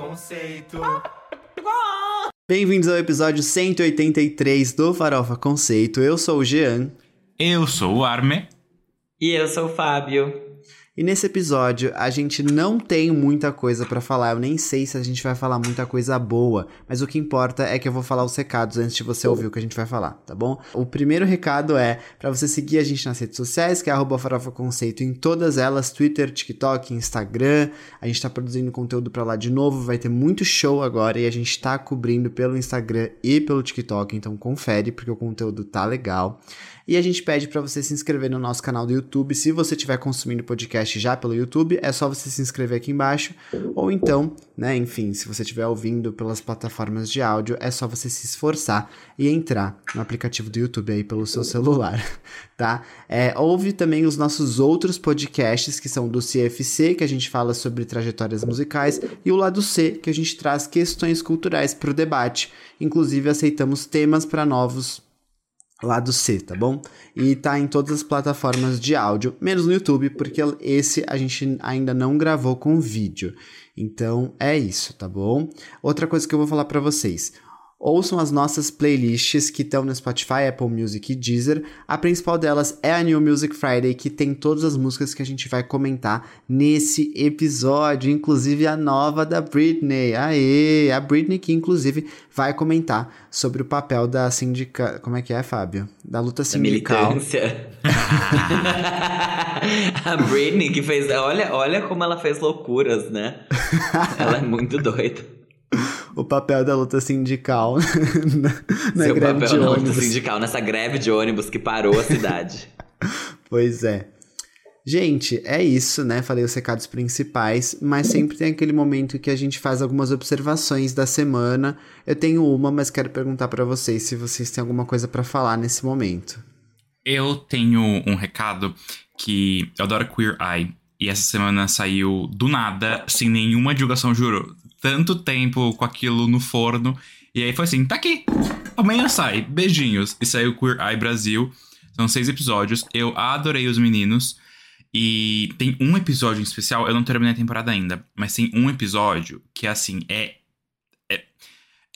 Conceito. Bem-vindos ao episódio 183 do Farofa Conceito. Eu sou o Jean. Eu sou o Arme. E eu sou o Fábio. E nesse episódio a gente não tem muita coisa para falar. Eu nem sei se a gente vai falar muita coisa boa, mas o que importa é que eu vou falar os recados antes de você ouvir o que a gente vai falar, tá bom? O primeiro recado é para você seguir a gente nas redes sociais, que é @farofaconceito em todas elas, Twitter, TikTok, Instagram. A gente tá produzindo conteúdo para lá de novo, vai ter muito show agora e a gente tá cobrindo pelo Instagram e pelo TikTok, então confere porque o conteúdo tá legal. E a gente pede para você se inscrever no nosso canal do YouTube. Se você estiver consumindo podcast já pelo YouTube, é só você se inscrever aqui embaixo. Ou então, né, enfim, se você estiver ouvindo pelas plataformas de áudio, é só você se esforçar e entrar no aplicativo do YouTube aí pelo seu celular, tá? É, ouve também os nossos outros podcasts, que são do CFC, que a gente fala sobre trajetórias musicais, e o lado C, que a gente traz questões culturais para o debate. Inclusive, aceitamos temas para novos lado C, tá bom? E tá em todas as plataformas de áudio, menos no YouTube, porque esse a gente ainda não gravou com vídeo. Então é isso, tá bom? Outra coisa que eu vou falar para vocês. Ouçam as nossas playlists que estão no Spotify, Apple Music e Deezer. A principal delas é a New Music Friday, que tem todas as músicas que a gente vai comentar nesse episódio, inclusive a nova da Britney. Aê! A Britney que inclusive vai comentar sobre o papel da sindica... Como é que é, Fábio? Da luta sindical. a Britney que fez... Olha, olha como ela fez loucuras, né? ela é muito doida o papel da luta sindical na, na Seu greve papel de ônibus. luta sindical, nessa greve de ônibus que parou a cidade. pois é. Gente, é isso, né? Falei os recados principais, mas sempre tem aquele momento que a gente faz algumas observações da semana. Eu tenho uma, mas quero perguntar para vocês se vocês têm alguma coisa para falar nesse momento. Eu tenho um recado que eu adoro Queer Eye. E essa semana saiu do nada, sem nenhuma divulgação, juro tanto tempo com aquilo no forno. E aí foi assim, tá aqui. Amanhã sai. Beijinhos. E saiu Queer Eye Brasil. São seis episódios. Eu adorei os meninos. E tem um episódio em especial, eu não terminei a temporada ainda, mas tem um episódio que, assim, é. É,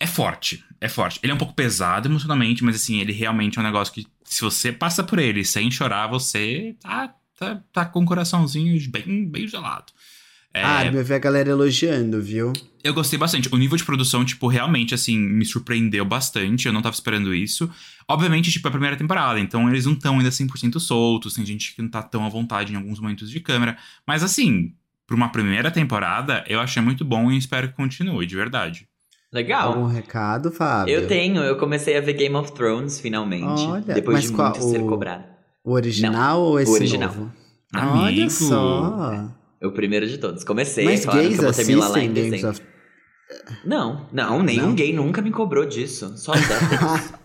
é forte. É forte. Ele é um pouco pesado emocionalmente, mas, assim, ele realmente é um negócio que, se você passa por ele sem chorar, você tá, tá, tá com o coraçãozinho bem, bem gelado. É... Ah, eu vi a galera elogiando, viu? Eu gostei bastante. O nível de produção, tipo, realmente, assim, me surpreendeu bastante. Eu não tava esperando isso. Obviamente, tipo, é a primeira temporada, então eles não estão ainda 100% soltos. Tem gente que não tá tão à vontade em alguns momentos de câmera. Mas, assim, pra uma primeira temporada, eu achei muito bom e espero que continue, de verdade. Legal. Algum recado, Fábio? Eu tenho. Eu comecei a ver Game of Thrones, finalmente. Olha, depois de qual, muito o... ser cobrado. O original não, ou esse o original. novo? Amigo. Olha só. O primeiro de todos. Comecei, Mas claro gays que eu vou terminar lá em dezembro. of... Não, não, nenhum Não? gay nunca me cobrou disso. Só os héteros.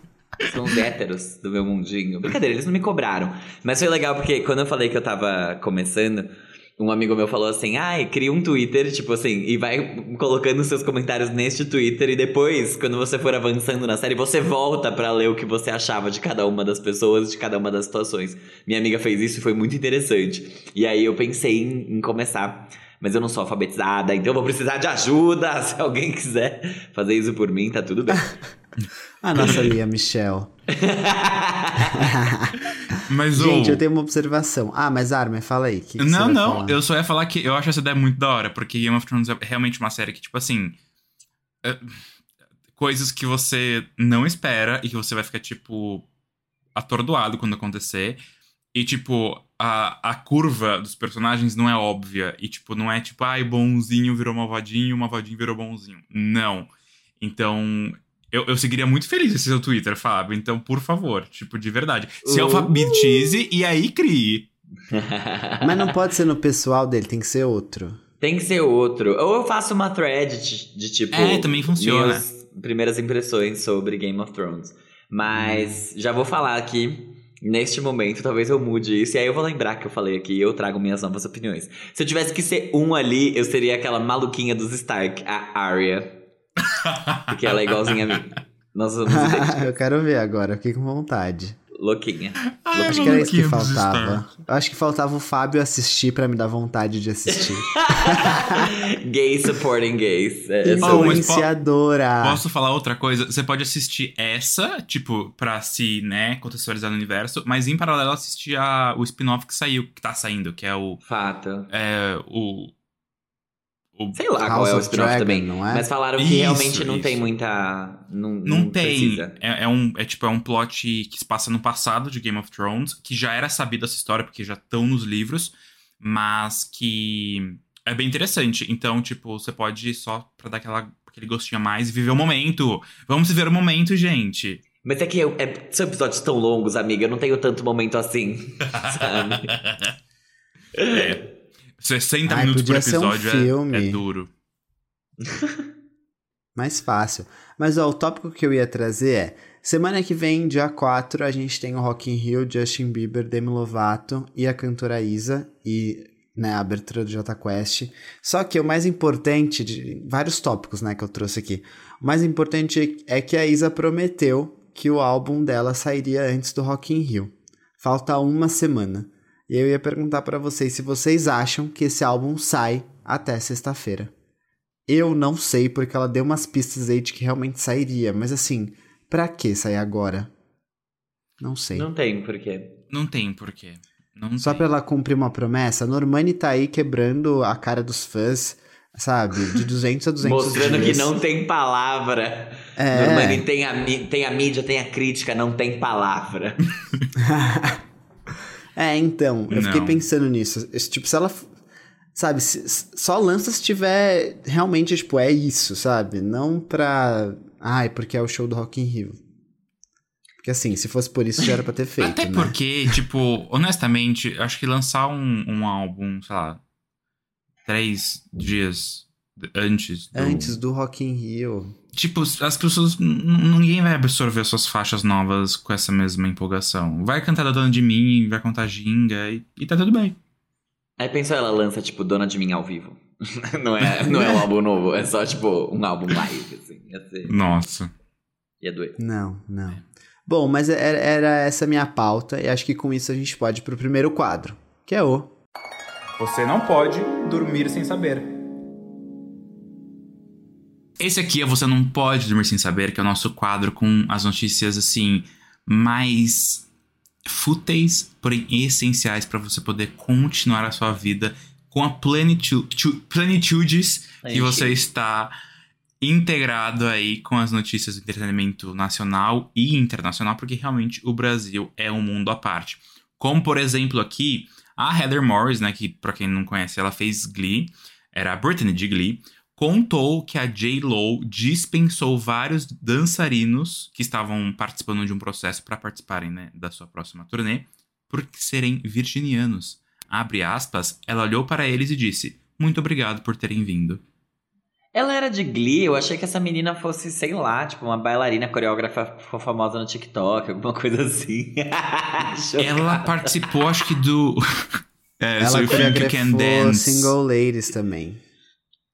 São os héteros do meu mundinho. Brincadeira, eles não me cobraram. Mas foi legal porque quando eu falei que eu tava começando, um amigo meu falou assim: ai, cria um Twitter, tipo assim, e vai colocando seus comentários neste Twitter, e depois, quando você for avançando na série, você volta pra ler o que você achava de cada uma das pessoas, de cada uma das situações. Minha amiga fez isso e foi muito interessante. E aí eu pensei em, em começar. Mas eu não sou alfabetizada, então eu vou precisar de ajuda. Se alguém quiser fazer isso por mim, tá tudo bem. A nossa Lia Michelle. Mas Gente, eu tenho uma observação. Ah, mas Armin, fala aí. Que que Não, não, falar? eu só ia falar que eu acho essa ideia muito da hora, porque Game of Thrones é realmente uma série que, tipo assim. é, coisas que você não espera e que você vai ficar, tipo, atordoado quando acontecer. E, tipo, a, a curva dos personagens não é óbvia. E, tipo, não é tipo, ai, bonzinho virou malvadinho, malvadinho virou bonzinho. Não. Então, eu, eu seguiria muito feliz esse seu Twitter, Fábio. Então, por favor, tipo, de verdade. Se Uh. alfabetize e aí crie. Mas não pode ser no pessoal dele, tem que ser outro. Tem que ser outro. Ou eu faço uma thread de, de, tipo. É, também funciona. minhas primeiras impressões sobre Game of Thrones. Mas já vou falar aqui. Neste momento, talvez eu mude isso. E aí eu vou lembrar que eu falei aqui e eu trago minhas novas opiniões. Se eu tivesse que ser um ali, eu seria aquela maluquinha dos Stark, a Arya. Porque ela é igualzinha a mim. Nós somos idênticos. eu quero ver agora, fiquei com vontade. louquinha. Ai, Acho que era isso que faltava. Acho que faltava o Fábio assistir pra me dar vontade de assistir. Gay supporting gays. É, é Oh, Influenciadora. Posso falar outra coisa? Você pode assistir essa, tipo, pra se, né, contextualizar no universo, mas em paralelo assistir a, o spin-off que saiu, que tá saindo, que é o. Fato. É, o. o Sei lá House qual é o of spin-off também. não é? Mas falaram que Isso, realmente não isso. tem muita. Não, Não, tem. precisa. É, é um, é tipo, é um plot que se passa no passado de Game of Thrones, que já era sabido essa história, porque já estão nos livros, mas que é bem interessante. Então, tipo, você pode só pra dar aquela, aquele gostinho a mais e viver o momento. Vamos viver o momento, gente. Mas é que eu, é, são episódios tão longos, amiga. Eu não tenho tanto momento assim. sabe? É. 60 Ai, minutos por ser um episódio é- é duro. Mais fácil. Mas ó, o tópico que eu ia trazer é: semana que vem, dia 4, a gente tem o Rock in Rio, Justin Bieber, Demi Lovato e a cantora Isa e né, a abertura do Jota Quest. Só que o mais importante de vários tópicos, né, que eu trouxe aqui. O mais importante é que a Isa prometeu que o álbum dela sairia antes do Rock in Rio. Falta uma semana. E eu ia perguntar pra vocês se vocês acham que esse álbum sai até sexta-feira. Eu não sei, porque ela deu umas pistas aí de que realmente sairia. Mas assim, pra que sair agora? Não sei. Não tem porquê. Não tem porquê. Não Só tem. pra ela cumprir uma promessa, a Normani tá aí quebrando a cara dos fãs, sabe? De 200 a 200 Mostrando dias. que não tem palavra. É. Normani tem a, tem a mídia, tem a crítica, não tem palavra. É, então, eu fiquei Não. pensando nisso. Esse, Tipo, se ela. Sabe, se- só lança se tiver realmente, tipo, é isso, sabe? Não pra. Ai, porque é o show do Rock in Rio. Porque assim, se fosse por isso já era pra ter feito. Até né? porque, tipo, honestamente, acho que lançar um, um álbum, sei lá, três dias antes do... Antes do Rock in Rio. Tipo, as pessoas... Ninguém vai absorver suas faixas novas com essa mesma empolgação. Vai cantar da Dona de Mim, vai contar Ginga e, e tá tudo bem. Aí pensou, ela lança, tipo, Dona de Mim ao vivo. não, é, não é um álbum novo, é só, tipo, um álbum live, assim. Ia, ser, Nossa. ia doer. Não, não. Bom, mas era, era essa minha pauta, e acho que com isso a gente pode ir pro primeiro quadro, que é o. Você não pode dormir sem saber. Esse aqui é Você Não Pode Dormir Sem Saber, que é o nosso quadro com as notícias, assim, mais fúteis, porém essenciais para você poder continuar a sua vida com a plenitu tu- plenitudes que Aí, você chique. está integrado aí com as notícias do entretenimento nacional e internacional, porque realmente o Brasil é um mundo à parte. Como, por exemplo, aqui, a Heather Morris, né, que pra quem não conhece, ela fez Glee, era a Brittany de Glee, contou que a J-Lo dispensou vários dançarinos que estavam participando de um processo para participarem né, da sua próxima turnê por serem virginianos. Abre aspas, ela olhou para eles e disse: Muito obrigado por terem vindo. Ela era de Glee, eu achei que essa menina fosse, sei lá, tipo, uma bailarina coreógrafa famosa no TikTok, alguma coisa assim. Ela participou, acho que do. é, So ela Can coreografou Dance. Single Ladies também.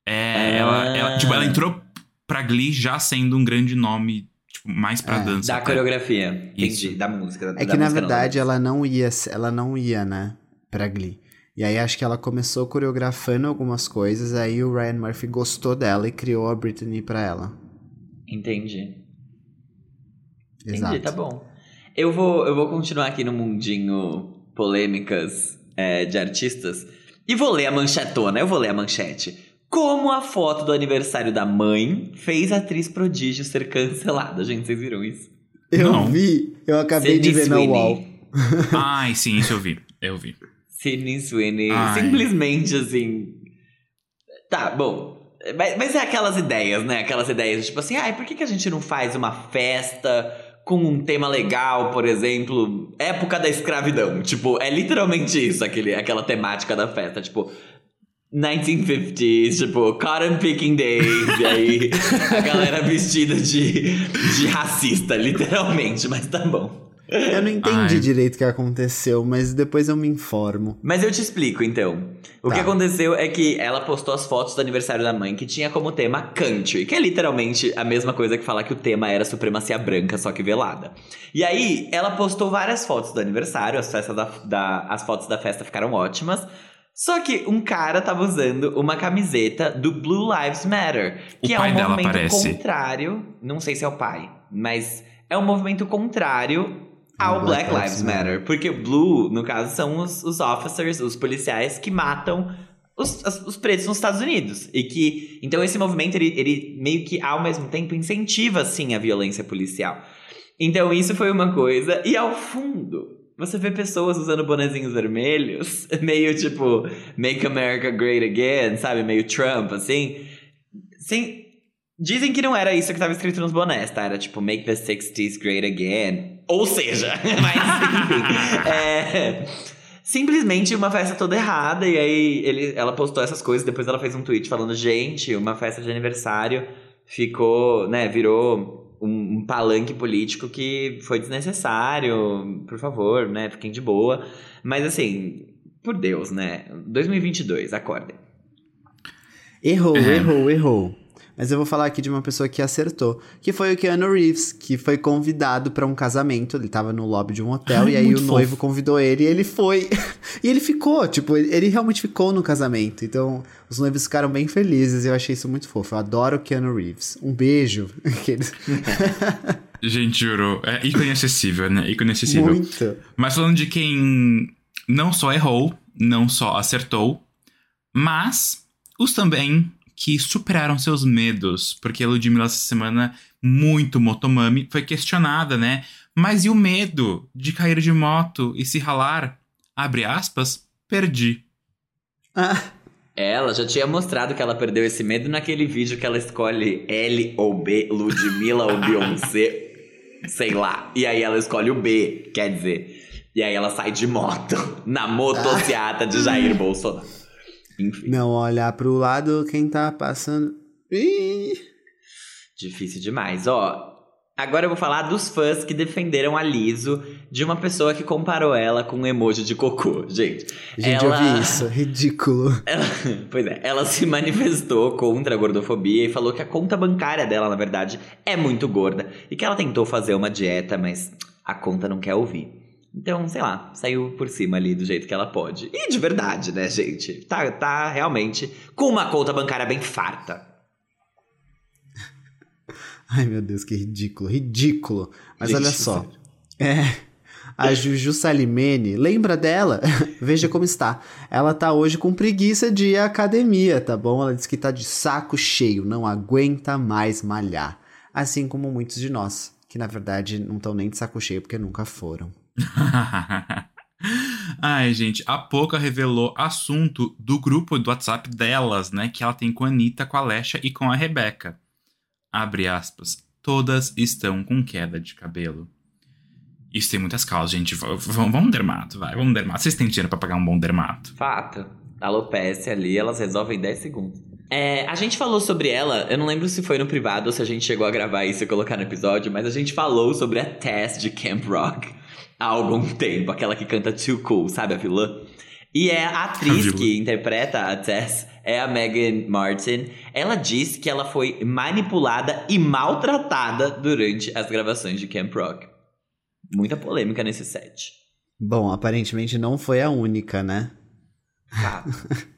É, ela, ela- tipo, ela entrou pra Glee já sendo um grande nome, tipo, mais pra É, dança. Da até. coreografia, entendi, Isso. da música. É da que na música não, verdade da ela não ia, ela não ia, né, pra Glee. E aí acho que ela começou coreografando algumas coisas, aí o Ryan Murphy gostou dela e criou a Britney pra ela. Entendi. Entendi, Exato. tá bom. Eu vou, eu vou continuar aqui no mundinho polêmicas é, de artistas e vou ler a manchetona, eu vou ler a manchete. Como a foto do aniversário da mãe fez a atriz prodígio ser cancelada. Gente, vocês viram isso? Eu Não. vi, eu acabei de Sydney ver na Sweeney. UOL. Ai, sim, isso eu vi. Eu vi. Sidney Sweeney, Ai. simplesmente assim. Tá, bom. Mas, mas é aquelas ideias, né? Aquelas ideias, tipo assim, ai, por que, que a gente não faz uma festa com um tema legal, por exemplo, época da escravidão? Tipo, é literalmente isso, aquele, aquela temática da festa. Tipo, 1950s, tipo, cotton picking days, e aí a galera vestida de, de racista, literalmente, mas tá bom. Eu não entendi Ai. direito o que aconteceu, mas depois eu me informo. Mas eu te explico, então. O Tá. que aconteceu é que ela postou as fotos do aniversário da mãe, que tinha como tema country, que é literalmente a mesma coisa que falar que o tema era supremacia branca, só que velada. E aí, ela postou várias fotos do aniversário, as, festas da, da- as fotos da festa ficaram ótimas. Só que um cara tava usando uma camiseta do Blue Lives Matter, que é um movimento aparece. contrário. Não sei se é o pai, mas é um movimento contrário ao Ao Black, Lives Matter. Porque o Blue, no caso, são os, os officers, os policiais que matam os, os pretos nos Estados Unidos. E que. Então, esse movimento, ele, ele meio que, ao mesmo tempo, incentiva, sim, a violência policial. Então, isso foi uma coisa. E ao fundo, você vê pessoas usando bonezinhos vermelhos, meio tipo, Make America Great Again, sabe? Meio Trump, assim. Sem, Dizem que não era isso que estava escrito nos bonés, tá? Era tipo, make the 60s great again. Ou seja, mas enfim. é, simplesmente uma festa toda errada. E aí ele, ela postou essas coisas. Depois ela fez um tweet falando: gente, uma festa de aniversário ficou, né? Virou um, um palanque político que foi desnecessário. Por favor, né? Fiquem de boa. Mas assim, por Deus, né? 2022, acordem. Errou, É. errou, errou. Mas eu vou falar aqui de uma pessoa que acertou, que foi o Keanu Reeves, que foi convidado pra um casamento. Ele tava no lobby de um hotel Ai, e aí o muito noivo fofo. convidou ele e ele foi. e ele ficou, tipo, ele realmente ficou no casamento. Então, os noivos ficaram bem felizes e eu achei isso muito fofo. Eu adoro o Keanu Reeves. Um beijo. Gente, juro. É ícone acessível, né? Ícone acessível. muito. Mas falando de quem não só errou, não só acertou, mas os também que superaram seus medos. Porque a Ludmilla essa semana, muito motomami, foi questionada, né? Mas e o medo de cair de moto e se ralar? Abre aspas, perdi. Ah, Ela já tinha mostrado que ela perdeu esse medo naquele vídeo que ela escolhe L ou B, Ludmilla ou Beyoncé, sei lá. E aí ela escolhe o B, quer dizer. E aí ela sai de moto na motociata de Jair Bolsonaro. Enfim, não olhar pro lado quem tá passando. Ih. difícil demais. Ó, agora eu vou falar dos fãs que defenderam a Liso de uma pessoa que comparou ela com um emoji de cocô. Gente, Gente, ela... eu vi isso. Ridículo. Ela, pois é, ela se manifestou contra a gordofobia e falou que a conta bancária dela, na verdade, é muito gorda e que ela tentou fazer uma dieta, mas a conta não quer ouvir. Então, sei lá, saiu por cima ali do jeito que ela pode. E de verdade, né, gente? Tá, tá realmente com uma conta bancária bem farta. Ai, meu Deus, que ridículo, ridículo. Mas Gente, olha só. sério. É. A Juju Salimene, lembra dela? Veja como está. Ela tá hoje com preguiça de ir à academia, tá bom? Ela disse que tá de saco cheio, não aguenta mais malhar. Assim como muitos de nós, que na verdade não estão nem de saco cheio porque nunca foram. Ai, gente, a Poca revelou assunto do grupo do WhatsApp delas, né? Que ela tem com a Anitta, com a Lesha e com a Rebeca. Abre aspas. Todas estão com queda de cabelo. Isso tem muitas causas, gente. V- Vamos dermato, vai. Vamos dermato. Vocês têm dinheiro pra pagar um bom dermato. Fato. Alopecia ali, elas resolvem em 10 segundos. É, a gente falou sobre ela, eu não lembro se foi no privado ou se a gente chegou a gravar isso e colocar no episódio, mas a gente falou sobre a Tess de Camp Rock há algum tempo, aquela que canta Too Cool, sabe a vilã? E é a atriz que interpreta a Tess, é a Megan Martin. Ela disse que ela foi manipulada e maltratada durante as gravações de Camp Rock. Muita polêmica nesse set. Bom, aparentemente não foi a única, né? Fato.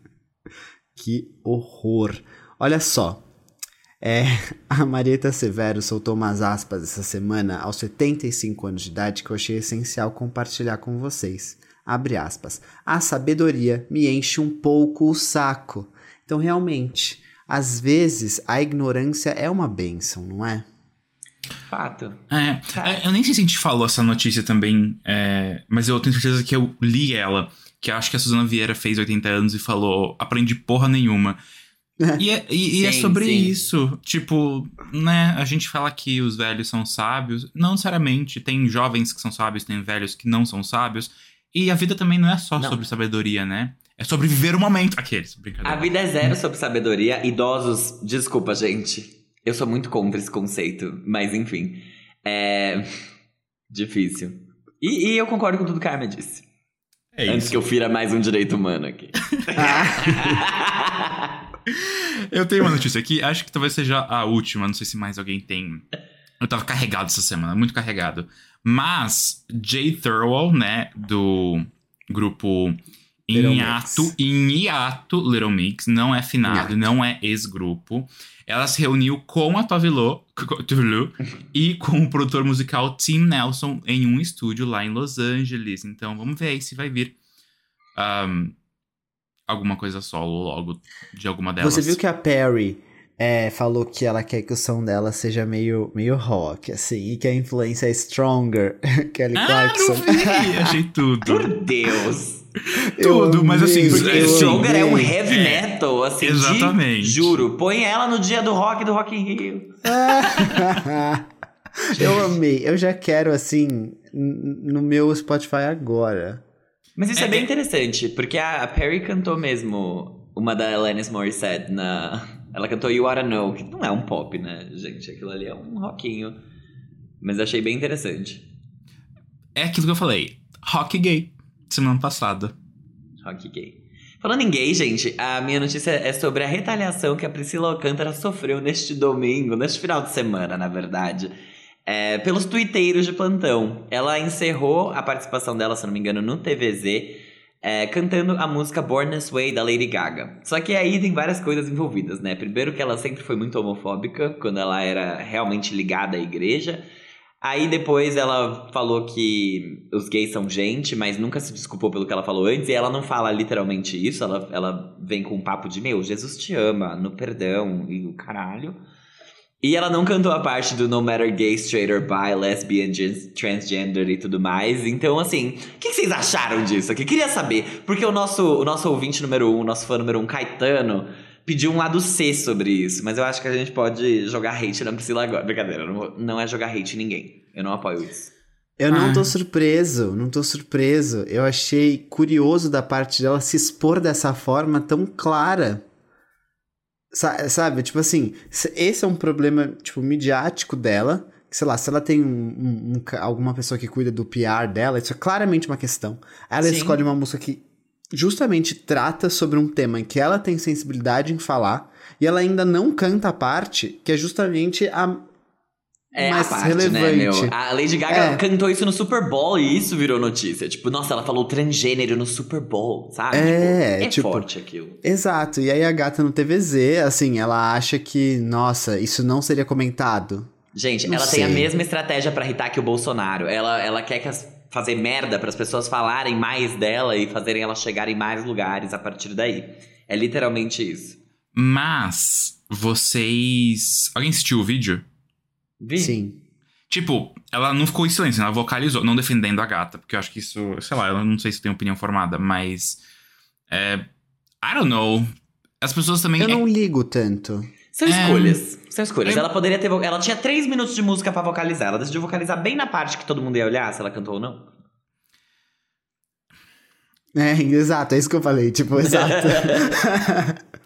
Que horror. Olha só. É, a Marieta Severo soltou umas aspas essa semana aos 75 anos de idade que eu achei essencial compartilhar com vocês. Abre aspas. A sabedoria me enche um pouco o saco. Então, realmente, às vezes a ignorância é uma bênção, não é? Fato. É, é, eu nem sei se a gente falou essa notícia também, é, mas eu tenho certeza que eu li ela. Que acho que a Suzana Vieira fez 80 anos e falou: aprendi porra nenhuma. E é, e- e é Sim, sobre sim. isso. Tipo, né? A gente fala que os velhos são sábios. Não necessariamente. Tem jovens que são sábios, tem velhos que não são sábios. E a vida também não é só Não. sobre sabedoria, né? É sobre viver o momento. Aqueles, A brincadeira. vida é zero sobre sabedoria. Idosos, desculpa, gente. Eu sou muito contra esse conceito, mas enfim. É. Difícil. E, e eu concordo com tudo que a Arma disse. É Antes isso. que eu fira mais um direito humano aqui. Eu tenho uma notícia aqui, acho que talvez seja a última, não sei se mais alguém tem. Eu tava carregado essa semana, muito carregado. Mas Jay Thurwell, né, do grupo em ato, em hiato Little Mix, não é finado, não é ex-grupo. Ela se reuniu com a Tovilo, Tovilo e com o produtor musical Tim Nelson em um estúdio lá em Los Angeles. Então vamos ver aí se vai vir ahm, alguma coisa solo logo de alguma delas. Você viu que a Perry é, falou que ela quer que o som dela seja meio, meio rock, assim, e que a influência é Stronger, Kelly Ah, Clarkson. não vi! Achei tudo. Por Deus! Eu tudo, mas assim, Porque É, eu Stronger é um amei. heavy É, metal, assim, de- exatamente. juro. Põe ela no dia do rock do Rock in Rio. eu amei. Eu já quero, assim, no meu Spotify agora. Mas isso é, É, bem é- interessante, porque a, a Perry cantou mesmo uma da Alanis Morissette na... Ela cantou You Oughta Know, que não é um pop, né, gente? Aquilo ali é um rockinho. Mas achei bem interessante. É aquilo que eu falei. Rock gay. Semana passada. Rock gay. Falando em gay, gente, a minha notícia é sobre a retaliação que a Priscila Alcântara sofreu neste domingo, neste final de semana, na verdade, é, pelos tuiteiros de plantão. Ela encerrou a participação dela, se não me engano, no TVZ, é, cantando a música Born This Way da Lady Gaga. Só que aí tem várias coisas envolvidas, né? Primeiro que ela sempre foi muito homofóbica, quando ela era realmente ligada à igreja. Aí depois ela falou que os gays são gente, mas nunca se desculpou pelo que ela falou antes. E ela não fala literalmente isso, ela, ela vem com um papo de, meu, Jesus te ama, no perdão e o caralho. E ela não cantou a parte do No Matter Gay, Straight or Bi, Lesbian, Gen- Transgender e tudo mais. Então, assim, o que, que vocês acharam disso aqui? Queria saber, porque o nosso, o nosso ouvinte número um, o nosso fã número um, Caetano, pediu um lado C sobre isso. Mas eu acho que a gente pode jogar hate na Priscila agora. Brincadeira, não, não é jogar hate em ninguém. Eu não apoio isso. Eu não Ah. tô surpreso, não tô surpreso. Eu achei curioso da parte dela se expor dessa forma tão clara. Sa- sabe, tipo assim, se- esse é um problema, tipo, midiático dela. que, Sei lá, se ela tem um- um- um alguma pessoa que cuida do PR dela, isso é claramente uma questão. Ela Sim. escolhe uma música que justamente trata sobre um tema em que ela tem sensibilidade em falar, e ela ainda não canta a parte que é justamente a É mais a parte, né, relevante. meu? A Lady Gaga É. cantou isso no Super Bowl e isso virou notícia. Tipo, nossa, ela falou transgênero no Super Bowl, sabe? É, tipo, é tipo- forte aquilo. Exato, e aí a gata no TVZ, assim, ela acha que, nossa, isso não seria comentado. Gente, Não ela tem a sei. mesma estratégia pra irritar que o Bolsonaro. Ela, ela quer que as- fazer merda para as pessoas falarem mais dela e fazerem ela chegar em mais lugares a partir daí. É literalmente isso. Mas vocês. Alguém assistiu o vídeo? Vi? Sim. Tipo, ela não ficou em silêncio, ela vocalizou, não defendendo a gata, porque eu acho que isso, sei lá, eu não sei se tem opinião formada, mas. É. I don't know. As pessoas também. Eu é- não ligo tanto. São É. escolhas. São escolhas. É. Ela poderia ter. Ela tinha três minutos de música pra vocalizar. Ela decidiu vocalizar bem na parte que todo mundo ia olhar se ela cantou ou não. É, exato, é isso que eu falei, tipo, exato.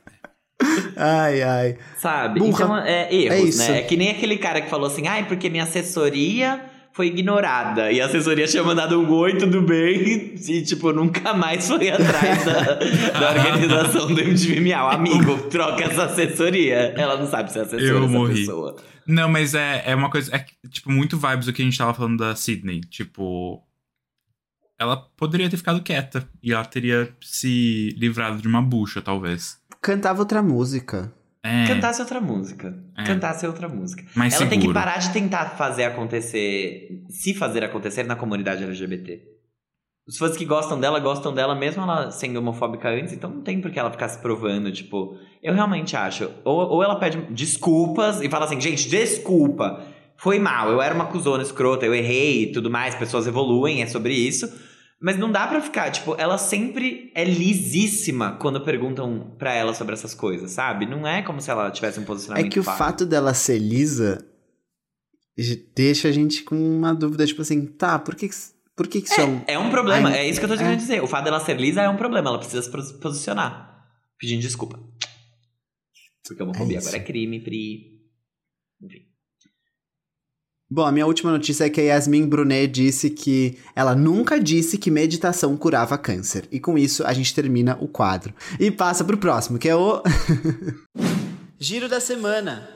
ai, ai. Sabe? Burra. Então, é erros, É isso. né? É que nem aquele cara que falou assim, ai, porque minha assessoria foi ignorada. E a assessoria tinha mandado um oi, tudo bem. E, tipo, nunca mais foi atrás da, da organização do MTV Miau. Amigo, troca essa assessoria. Ela não sabe se é assessora Eu essa morri. pessoa. Não, mas é, é uma coisa. É, tipo, muito vibes do que a gente tava falando da Sydney. Tipo. Ela poderia ter ficado quieta. E ela teria se livrado de uma bucha, talvez. Cantava outra música. É. Cantasse outra música. É. Cantasse outra música. mais Ela tem que seguro. parar de tentar fazer acontecer, se fazer acontecer na comunidade LGBT. Os fãs que gostam dela, gostam dela mesmo ela sendo homofóbica antes, então não tem por que ela ficar se provando, tipo, eu realmente acho. Ou, ou ela pede desculpas e fala assim, gente, desculpa, foi mal, eu era uma cuzona escrota, eu errei e tudo mais, pessoas evoluem, é sobre isso. Mas não dá pra ficar, tipo, ela sempre é lisíssima quando perguntam pra ela sobre essas coisas, sabe? Não é como se ela tivesse um É posicionamento que o fato dela ser lisa deixa a gente com uma dúvida, tipo assim, tá, por que, por que, que isso é um. É um problema, Ai, é isso que eu tô é. querendo dizer. O fato dela ser lisa é um problema, ela precisa se pos- posicionar. Pedindo desculpa. Porque homofobia É isso. agora é crime, Pri. Enfim. Bom, a minha última notícia é que a Yasmin Brunet disse que ela nunca disse que meditação curava câncer. E com isso a gente termina o quadro. E passa pro próximo, que é o. Giro da semana.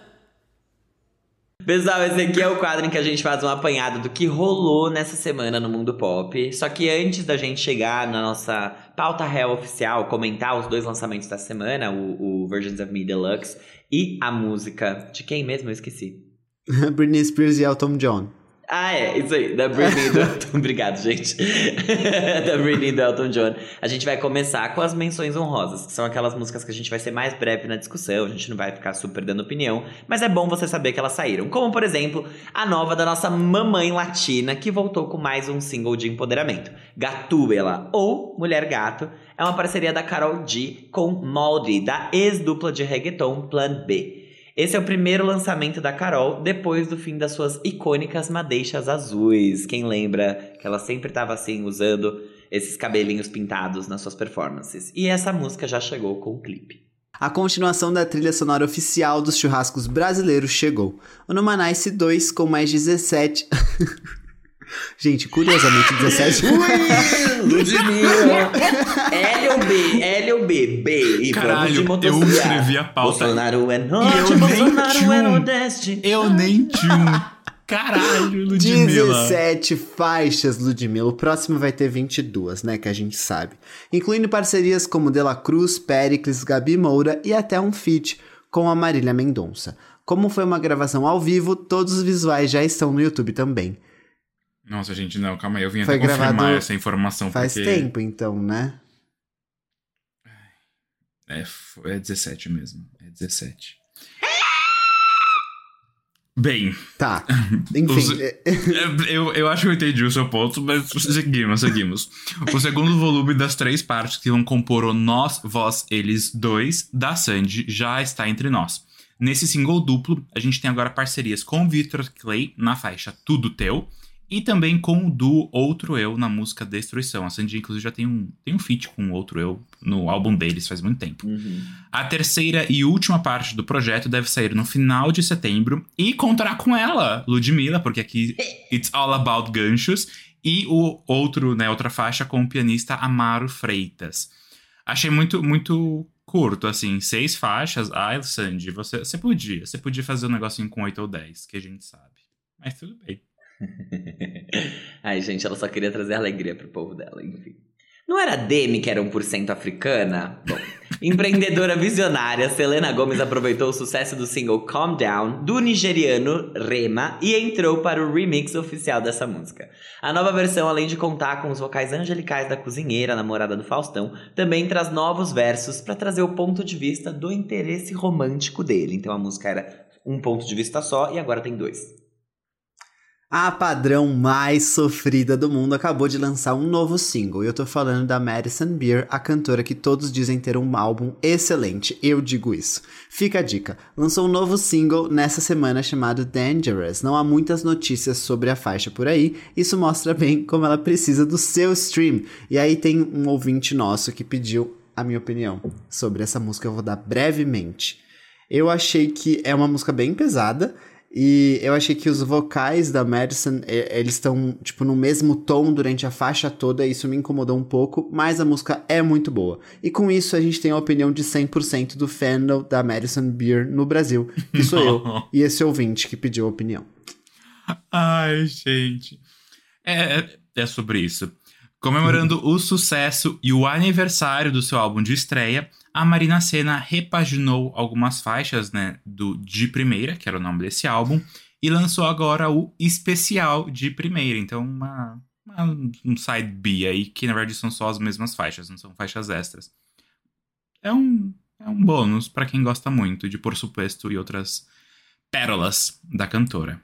Pessoal, esse aqui é o quadro em que a gente faz um apanhado do que rolou nessa semana no mundo pop. Só que antes da gente chegar na nossa pauta real oficial, comentar os dois lançamentos da semana, o, o Versions of Me Deluxe e a música de quem mesmo? Eu esqueci. Britney Spears e Elton John. Ah, é, isso aí, da Britney do Elton. Obrigado, gente. da Britney do Elton John. A gente vai começar com as menções honrosas, que são aquelas músicas que a gente vai ser mais breve na discussão, a gente não vai ficar super dando opinião, mas é bom você saber que elas saíram. Como, por exemplo, a nova da nossa mamãe latina, que voltou com mais um single de empoderamento, Gatúbela, ou Mulher Gato. É uma parceria da Carol G com Moldy, da ex-dupla de reggaeton Plan B. Esse é o primeiro lançamento da Carol depois do fim das suas icônicas madeixas azuis. Quem lembra que ela sempre estava assim usando esses cabelinhos pintados nas suas performances. E essa música já chegou com o clipe. A continuação da trilha sonora oficial dos churrascos brasileiros chegou. O Numanice 2 com mais 17 Gente, curiosamente, 17. Ludmilla! L ou B? L ou B? B. E Caralho, vamos de eu escrevi a pauta. Bolsonaro é E norte, eu nem Bolsonaro tinha é um. nordeste. Eu nem tinha um. Caralho, Ludmilla. 17 faixas, Ludmilla. O próximo vai ter 22, né? Que a gente sabe. Incluindo parcerias como Dela Cruz, Pericles, Gabi Moura e até um feat com a Marília Mendonça. Como foi uma gravação ao vivo, todos os visuais já estão no YouTube também. Nossa, gente, não, calma aí. Eu vim Foi até confirmar essa informação. Faz porque tempo, então, né? É, é 17 mesmo. É 17. Bem, Tá. Enfim. Eu, eu acho que eu entendi o seu ponto, mas seguimos, seguimos. O segundo volume das três partes que vão compor o Nós, Vós, Eles Dois, da Sandy, já está entre nós. Nesse single duplo, a gente tem agora parcerias com o Victor Clay na faixa Tudo Teu e também com o duo Outro Eu na música Destruição. A Sandy, inclusive, já tem um, tem um feat com o Outro Eu no álbum deles faz muito tempo. Uhum. A terceira e última parte do projeto deve sair no final de setembro e contará com ela, Ludmilla, porque aqui it's all about ganchos, e o outro, né, outra faixa com o pianista Amaro Freitas. Achei muito muito curto, assim, seis faixas. Ai, Sandy, você, você podia, você podia fazer um negocinho com oito ou dez, que a gente sabe. Mas tudo bem. Ai, gente, ela só queria trazer alegria pro povo dela, enfim. Não era a Demi que era 1% africana? Bom, empreendedora visionária, Selena Gomez aproveitou o sucesso do single Calm Down, do nigeriano Rema, e entrou para o remix oficial dessa música. A nova versão, além de contar com os vocais angelicais da cozinheira, namorada do Faustão, também traz novos versos para trazer o ponto de vista do interesse romântico dele. Então a música era um ponto de vista só e agora tem dois. A padrão mais sofrida do mundo acabou de lançar um novo single. E eu tô falando da Madison Beer, a cantora que todos dizem ter um álbum excelente. Eu digo isso. Fica a dica. Lançou um novo single nessa semana chamado Dangerous. Não há muitas notícias sobre a faixa por aí. Isso mostra bem como ela precisa do seu stream. E aí tem um ouvinte nosso que pediu a minha opinião sobre essa música. Eu vou dar brevemente. Eu achei que é uma música bem pesada. E eu achei que os vocais da Madison, eles estão, tipo, no mesmo tom durante a faixa toda, e isso me incomodou um pouco, mas a música é muito boa. E com isso a gente tem a opinião de 100% do fandom da Madison Beer no Brasil, que sou eu, e esse ouvinte que pediu a opinião. Ai, gente. É, é- é sobre isso. Comemorando o sucesso e o aniversário do seu álbum de estreia, a Marina Senna repaginou algumas faixas, né, do de primeira, que era o nome desse álbum, e lançou agora o especial de primeira. Então, uma, uma- um side B aí, que na verdade são só as mesmas faixas, não são faixas extras. É um, é um bônus pra quem gosta muito de Por Supuesto e outras pérolas da cantora.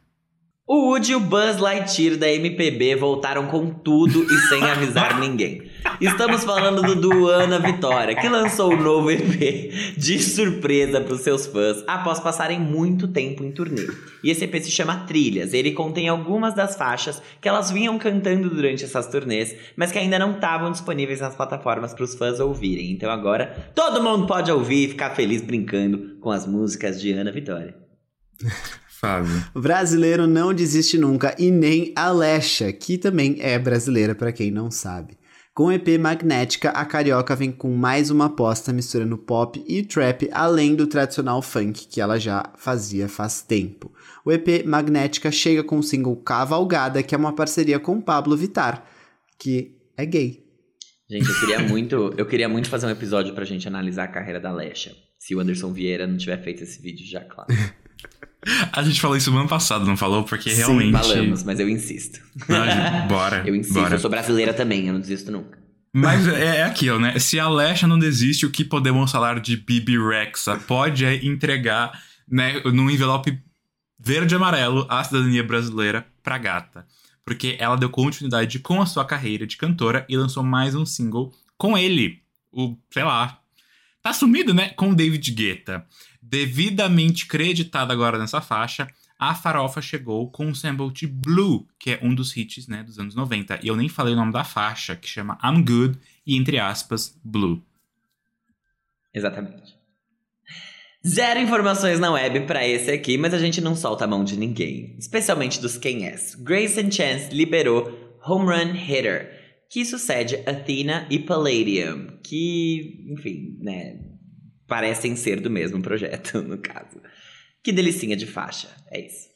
O Woody e o Buzz Lightyear da MPB voltaram com tudo e sem avisar ninguém. Estamos falando do Duana Vitória, que lançou o novo EP de surpresa para os seus fãs após passarem muito tempo em turnê. E esse EP se chama Trilhas. Ele contém algumas das faixas que elas vinham cantando durante essas turnês, mas que ainda não estavam disponíveis nas plataformas para os fãs ouvirem. Então agora todo mundo pode ouvir e ficar feliz brincando com as músicas de Ana Vitória. Fábio. O brasileiro não desiste nunca e nem a Lesha, que também é brasileira para quem não sabe. Com o EP Magnética, a Carioca vem com mais uma aposta misturando pop e trap, além do tradicional funk que ela já fazia faz tempo. O EP Magnética chega com o single Cavalgada, que é uma parceria com Pablo Vittar, que é gay. Gente, eu queria muito, eu queria muito fazer um episódio pra gente analisar a carreira da Lesha. Se o Anderson Vieira não tiver feito esse vídeo já, claro. A gente falou isso no ano passado, não falou? Porque Sim, realmente. Falamos, mas eu insisto. Não, gente, bora. Eu insisto, bora. eu sou brasileira também, eu não desisto nunca. Mas é, é aquilo, né? Se a Lesha não desiste, o que podemos falar de Bibi Rexa? Pode é entregar, né, num envelope verde e amarelo a cidadania brasileira pra gata. Porque ela deu continuidade com a sua carreira de cantora e lançou mais um single com ele. O, sei lá. Tá sumido, né? Com David Guetta. Devidamente creditada agora nessa faixa, a farofa chegou com o sample de Blue, que é um dos hits né, dos anos 90. E eu nem falei o nome da faixa, que chama I'm Good e, entre aspas, Blue. Exatamente. Zero informações na web pra esse aqui, mas a gente não solta a mão de ninguém, especialmente dos quem és. Grayson Chance liberou Home Run Hitter, que sucede Athena e Palladium, que, enfim, né, parecem ser do mesmo projeto, no caso. Que delicinha de faixa, é isso.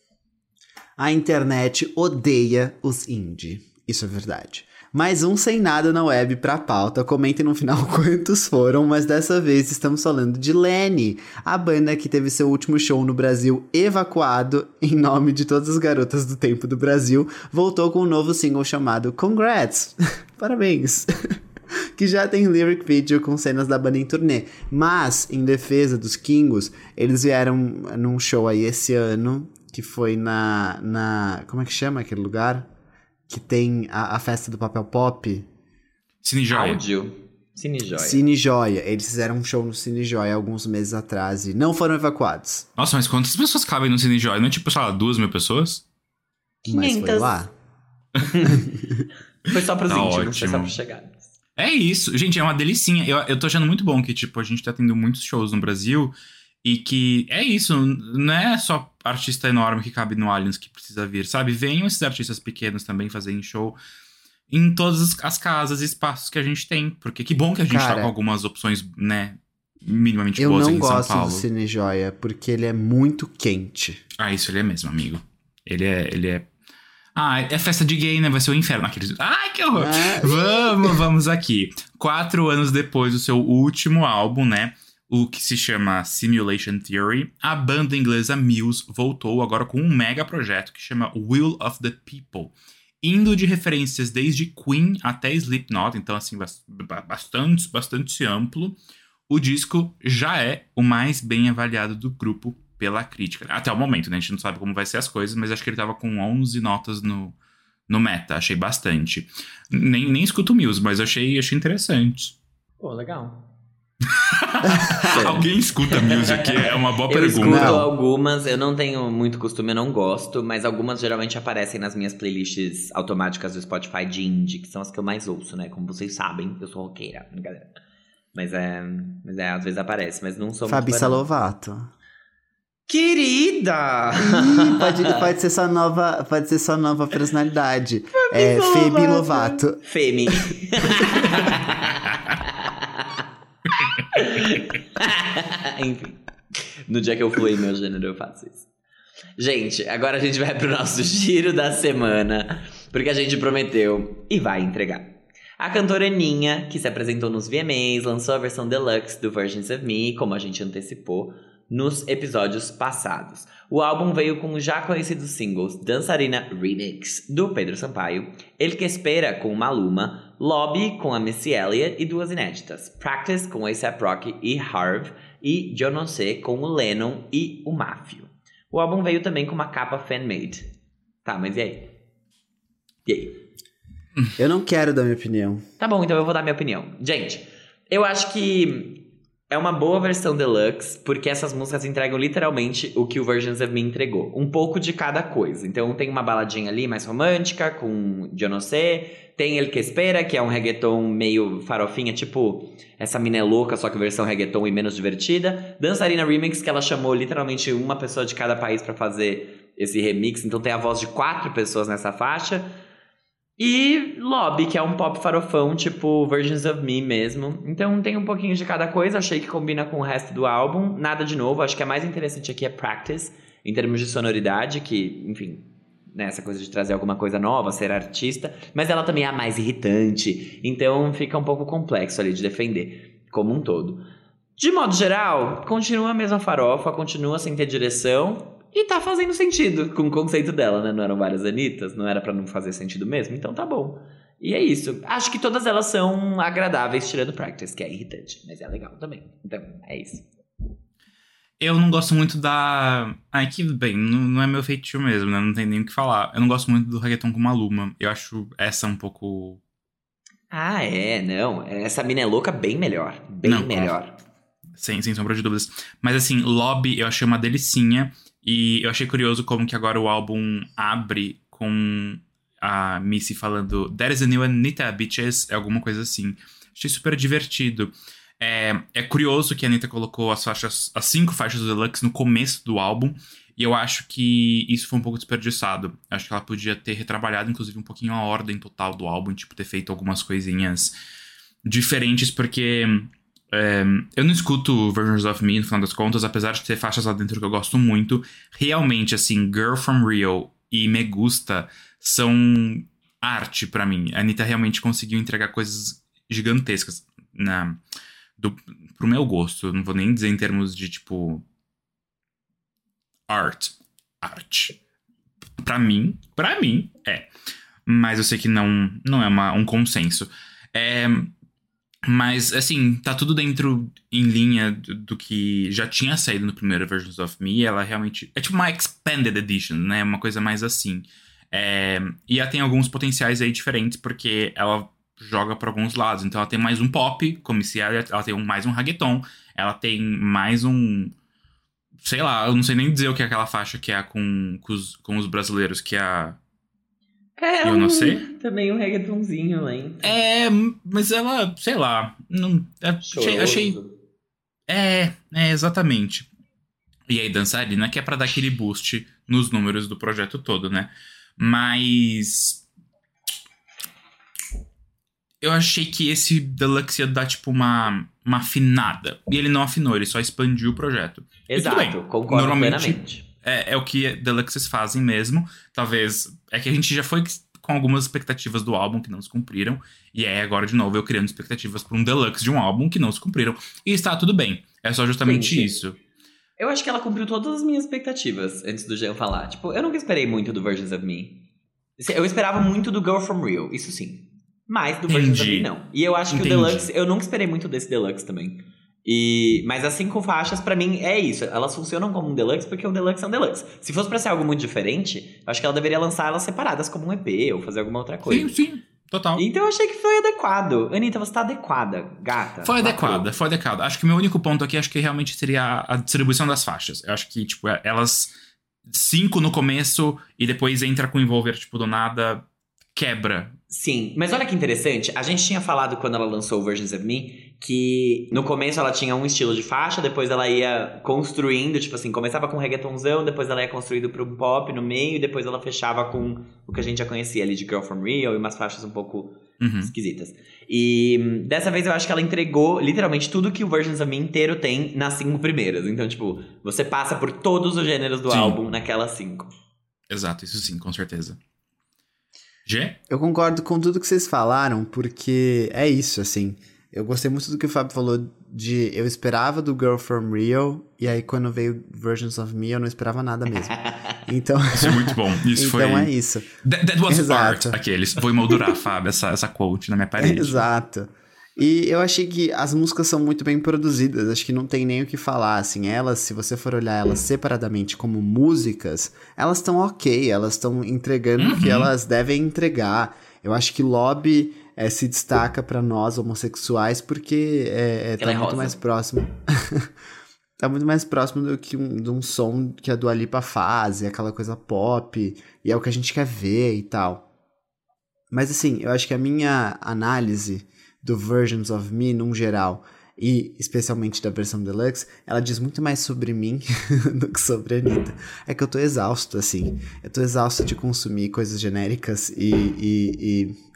A internet odeia os indie. Isso é verdade. Mais um sem nada na web pra pauta. Comentem no final quantos foram, mas dessa vez estamos falando de Lenny, a banda que teve seu último show no Brasil evacuado em nome de todas as garotas do tempo do Brasil, voltou com um novo single chamado Congrats. Parabéns. que já tem lyric video com cenas da banda em turnê. Mas, em defesa dos Kingos, eles vieram num show aí esse ano, que foi na. na como é que chama aquele lugar? Que tem a, a festa do papel pop. Cine Joia. Áudio. Cine Joia. Cine Joia. Eles fizeram um show no Cine Joia alguns meses atrás e não foram evacuados. Nossa, mas quantas pessoas cabem no Cine Joia? Não é tipo, sei lá, duas mil pessoas? Mas foi 500. lá. Foi só pros Tá íntimos, foi ótimo. só pros chegados. É isso. Gente, é uma delicinha. Eu, eu tô achando muito bom que, tipo, a gente tá tendo muitos shows no Brasil e que é isso. Não é só artista enorme que cabe no Aliens que precisa vir, sabe? Venham esses artistas pequenos também fazerem show em todas as- as casas e espaços que a gente tem. Porque que bom que a gente tá Cara, com algumas opções, né? Minimamente Eu boas não em São gosto do Paulo. Cine Joia porque ele é muito quente. Ah, isso ele é mesmo, amigo. Ele é. Ele é. Ah, é festa de gay, né? Vai ser o inferno. Aqueles... Ai, que horror! Ah. Vamos, vamos aqui. Quatro anos depois do seu último álbum, né? O que se chama Simulation Theory, a banda inglesa Muse voltou agora com um mega projeto que chama Will of the People. Indo de referências desde Queen até Slipknot, então assim, bas- ba- bastante, bastante amplo. O disco já é o mais bem avaliado do grupo pela crítica. Até o momento, né? A gente não sabe como vai ser as coisas, mas acho que ele tava com 11 notas no, no meta. Achei bastante. Nem, nem escuto Muse, mas achei, achei interessante. Pô, legal. Alguém escuta aqui? É uma boa Eu escuto pergunta. Não. algumas, eu não tenho muito costume, eu não gosto, mas algumas geralmente aparecem nas minhas playlists automáticas do Spotify de indie, que são as que eu mais ouço, né? Como vocês sabem, eu sou roqueira, brincadeira. Mas é, mas é, às vezes aparece, mas não sou Fabi. Salovato. Querida! Ih, pode, pode ser sua nova, pode ser sua nova personalidade. é Febi Lovato. Femi. Enfim. No dia que eu fluir meu gênero, eu faço isso. Gente, agora a gente vai pro nosso giro da semana, porque a gente prometeu e vai entregar. A cantora Ninha, que se apresentou nos VMAs, lançou a versão deluxe do Versions of Me, como a gente antecipou nos episódios passados. O álbum veio com os já conhecidos singles Dançarina Remix, do Pedro Sampaio, El Que Espera, com Maluma, Lobby, com a Missy Elliott e duas inéditas, Practice, com A$AP Rocky e Harv, e Eu Não Sei, com o Lennon e o Máfio. O álbum veio também com uma capa fan-made. Tá, mas e aí? E aí? Eu não quero dar minha opinião. Tá bom, então eu vou dar minha opinião. Gente, eu acho que é uma boa versão deluxe, porque essas músicas entregam literalmente o que o Versions of Me entregou. Um pouco de cada coisa. Então tem uma baladinha ali mais romântica, com Eu Não Sei. Tem El Que Espera, que é um reggaeton meio farofinha, tipo essa mina é louca, só que versão reggaeton e menos divertida. Dançarina Remix, que ela chamou literalmente uma pessoa de cada país para fazer esse remix. Então tem a voz de quatro pessoas nessa faixa. E Lobby, que é um pop farofão, tipo Versions of Me mesmo. Então tem um pouquinho de cada coisa, achei que combina com o resto do álbum. Nada de novo, acho que a mais interessante aqui é Practice, em termos de sonoridade, que, enfim, né, essa coisa de trazer alguma coisa nova, ser artista. Mas ela também é a mais irritante, então fica um pouco complexo ali de defender, como um todo. De modo geral, continua a mesma farofa, continua sem ter direção, e tá fazendo sentido com o conceito dela, né? Não eram várias Anitas, não era para não fazer sentido mesmo, então tá bom. E é isso. Acho que todas elas são agradáveis, tirando Practice, que é irritante, mas é legal também. Então, é isso. Eu não gosto muito da. Ai, que bem, não, não é meu feitio mesmo, né? Não tem nem o que falar. Eu não gosto muito do reggaeton com Maluma. Eu acho essa um pouco. Ah, é, não. Essa mina é louca bem melhor. Bem Não, melhor. Sem, sem sombra de dúvidas. Mas assim, Lobby eu achei uma delicinha. E eu achei curioso como que agora o álbum abre com a Missy falando There is a new Anitta, bitches, é alguma coisa assim. Achei super divertido. É, é curioso que a Anitta colocou as faixas, as cinco faixas do Deluxe no começo do álbum. E eu acho que isso foi um pouco desperdiçado. Acho que ela podia ter retrabalhado, inclusive, um pouquinho a ordem total do álbum, tipo, ter feito algumas coisinhas diferentes, porque é, eu não escuto Versions of Me, no final das contas, apesar de ter faixas lá dentro que eu gosto muito. Realmente, assim, Girl From Rio e Me Gusta são arte pra mim. A Anitta realmente conseguiu entregar coisas gigantescas na, do, pro meu gosto. Não vou nem dizer em termos de, tipo... Art. Arte. Pra mim, pra mim, é. Mas eu sei que não, não é uma, um consenso. É, mas, assim, tá tudo dentro em linha do, do, que já tinha saído no primeiro Versions of Me. Ela realmente. É tipo uma Expanded Edition, né? Uma coisa mais assim. É, e ela tem alguns potenciais aí diferentes, porque ela joga para alguns lados. Então ela tem mais um pop, como se ela, ela tem um, mais um reggaeton. Ela tem mais um. Sei lá, eu não sei nem dizer o que é aquela faixa que é com, com, os, com os brasileiros, que é a. É, Eu um, não sei. Também um reggaetonzinho lento. É, mas ela, sei lá, não, é, achei, achei. É, é, exatamente. E aí, dançarina, que é pra dar aquele boost nos números do projeto todo, né? Mas. Eu achei que esse Deluxe ia dar, tipo, uma, uma afinada. E ele não afinou, ele só expandiu o projeto. E tudo Exato, bem. concordo Normalmente, plenamente. É, é o que Deluxes fazem mesmo. Talvez. É que a gente já foi com algumas expectativas do álbum que não se cumpriram. E é agora, de novo, eu criando expectativas para um Deluxe de um álbum que não se cumpriram. E está tudo bem. É só justamente Gente, isso. Eu acho que ela cumpriu todas as minhas expectativas antes do Jean falar. Tipo, eu nunca esperei muito do Versions of Me. Eu esperava muito do Girl From Real, isso sim. Mas do Versions of Entendi. Me, não. E eu acho que Entendi. o Deluxe, eu nunca esperei muito desse Deluxe também. E, mas as cinco faixas, pra mim, é isso. Elas funcionam como um Deluxe porque o Deluxe é um Deluxe. Se fosse pra ser algo muito diferente, eu acho que ela deveria lançar elas separadas como um EP ou fazer alguma outra coisa. Sim, sim. Total. Então eu achei que foi adequado. Anitta, você tá adequada, gata. Foi adequada, foi adequada. Acho que o meu único ponto aqui, acho que realmente seria a, distribuição das faixas. Eu acho que, tipo, elas. Cinco no começo e depois entra com envolver, tipo, do nada, quebra. Sim, mas olha que interessante. A gente tinha falado quando ela lançou o Versions of Me que no começo ela tinha um estilo de faixa, depois ela ia construindo, tipo assim, começava com reggaetonzão, depois ela ia construindo para um pop no meio, e depois ela fechava com o que a gente já conhecia ali de Girl From Real e umas faixas um pouco Uhum. esquisitas. E hum, dessa vez eu acho que ela entregou literalmente tudo que o Versions of Me inteiro tem nas cinco primeiras. Então, tipo, você passa por todos os gêneros do Sim. álbum naquelas cinco. Exato, isso sim, com certeza. G? Eu concordo com tudo que vocês falaram, porque é isso, assim. Eu gostei muito do que o Fábio falou de eu esperava do Girl From Rio, e aí quando veio Versions of Me eu não esperava nada mesmo. Então, Isso é muito bom. Isso então foi. é isso. That, that was Exato. art, aqueles. Vou emoldurar, Fábio, essa, essa quote na minha parede. Exato. E eu achei que as músicas são muito bem produzidas, acho que não tem nem o que falar, assim, elas, se você for olhar elas separadamente como músicas, elas estão ok, elas estão entregando o que Uhum. elas devem entregar. Eu acho que Lobby é, se destaca pra nós homossexuais porque é, é, tá é muito rosa. mais próximo. tá muito mais próximo do que um, de um som que a Dua Lipa faz, e aquela coisa pop, e é o que a gente quer ver e tal. Mas assim, eu acho que a minha análise do Versions of Me, num geral, e especialmente da versão deluxe, ela diz muito mais sobre mim do que sobre a Anitta. É que eu tô exausto, assim. Eu tô exausto de consumir coisas genéricas e. e, e...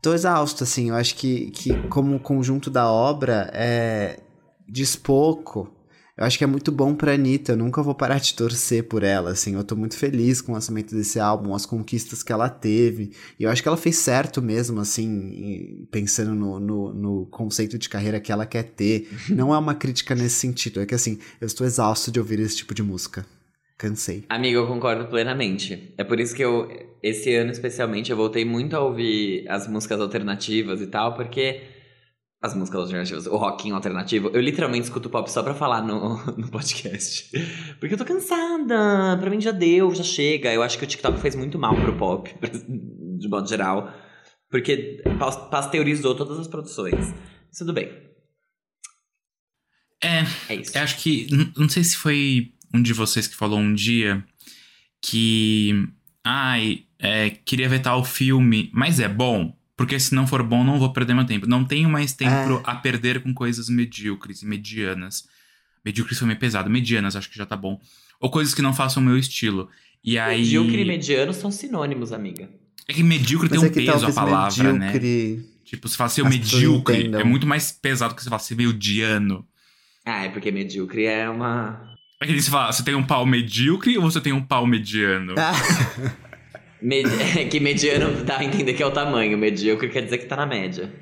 Tô exausto, assim. Eu acho que, que como conjunto da obra, é... diz pouco. Eu acho que é muito bom pra Anitta, eu nunca vou parar de torcer por ela, assim, eu tô muito feliz com o lançamento desse álbum, as conquistas que ela teve, e eu acho que ela fez certo mesmo, assim, pensando no, no, no conceito de carreira que ela quer ter. Não é uma crítica nesse sentido, é que assim, eu estou exausto de ouvir esse tipo de música. Cansei. Amigo, eu concordo plenamente. É por isso que eu, esse ano especialmente, eu voltei muito a ouvir as músicas alternativas e tal, porque. As músicas alternativas, o rockinho alternativo, eu literalmente escuto pop só pra falar no, no podcast. Porque eu tô cansada, pra mim já deu, já chega. Eu acho que o TikTok fez muito mal pro pop, de modo geral. Porque pas- pasteurizou todas as produções. Mas Tudo bem, É, é isso. eu acho que. Não sei se foi um de vocês que falou um dia que. Ai, é, queria ver tal filme, mas é bom. Porque se não for bom, não vou perder meu tempo. Não tenho mais tempo a perder com coisas medíocres e medianas. Medíocres foi meio pesado. Medianas, acho que já tá bom. Ou coisas que não façam o meu estilo. E aí. Medíocre e mediano são sinônimos, amiga. É que medíocre Mas tem é um que peso a palavra, né? medíocre... Tipo, se fala ser as pessoas medíocre, é muito mais pesado que você falar ser mediano. Ah, é porque medíocre é uma. É que você fala, você tem um pau medíocre ou você tem um pau mediano? Ah, é que mediano dá a entender que é o tamanho, medíocre quer dizer que tá na média.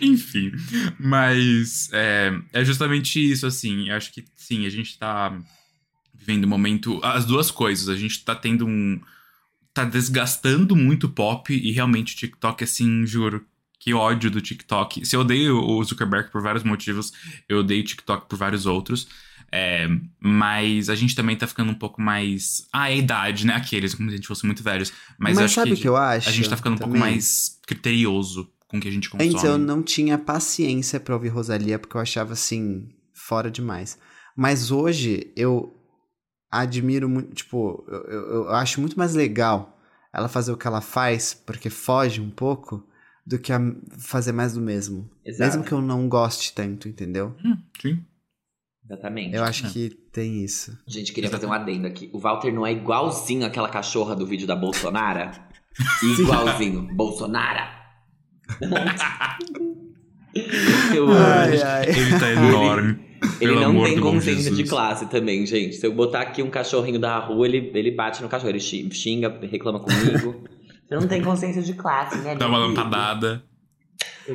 Enfim, mas é, é justamente isso, assim. Eu acho que sim, a gente tá vivendo um momento. As duas coisas, a gente tá tendo um. tá desgastando muito o pop e realmente o TikTok, assim, juro. Que ódio do TikTok. Se eu odeio o Zuckerberg por vários motivos, eu odeio o TikTok por vários outros. É, mas a gente também tá ficando um pouco mais. Ah, é a idade, né? Aqueles, como se a gente fosse muito velhos. Mas, Mas, eu acho sabe o que, que eu acho? a gente tá ficando um pouco também? mais criterioso com o que a gente consome. Antes eu não tinha paciência pra ouvir Rosalia porque eu achava assim, fora demais. Mas hoje eu admiro muito, tipo, eu, eu- eu acho muito mais legal ela fazer o que ela faz, porque foge um pouco, do que a- fazer mais do mesmo. Exato. Mesmo que eu não goste tanto, entendeu? Hum, sim. Exatamente. Eu acho É. que tem isso. Gente, queria fazer um adendo aqui. O Walter não é igualzinho aquela cachorra do vídeo da Bolsonara? igualzinho. Bolsonara! Eu Ai, ai. Ele tá enorme. Ele Pelo não tem consciência de classe também, gente. Se eu botar aqui um cachorrinho da rua, ele, ele bate no cachorro. Ele xi- xinga, reclama comigo. Você não tem consciência de classe, né? Dá uma lampadada.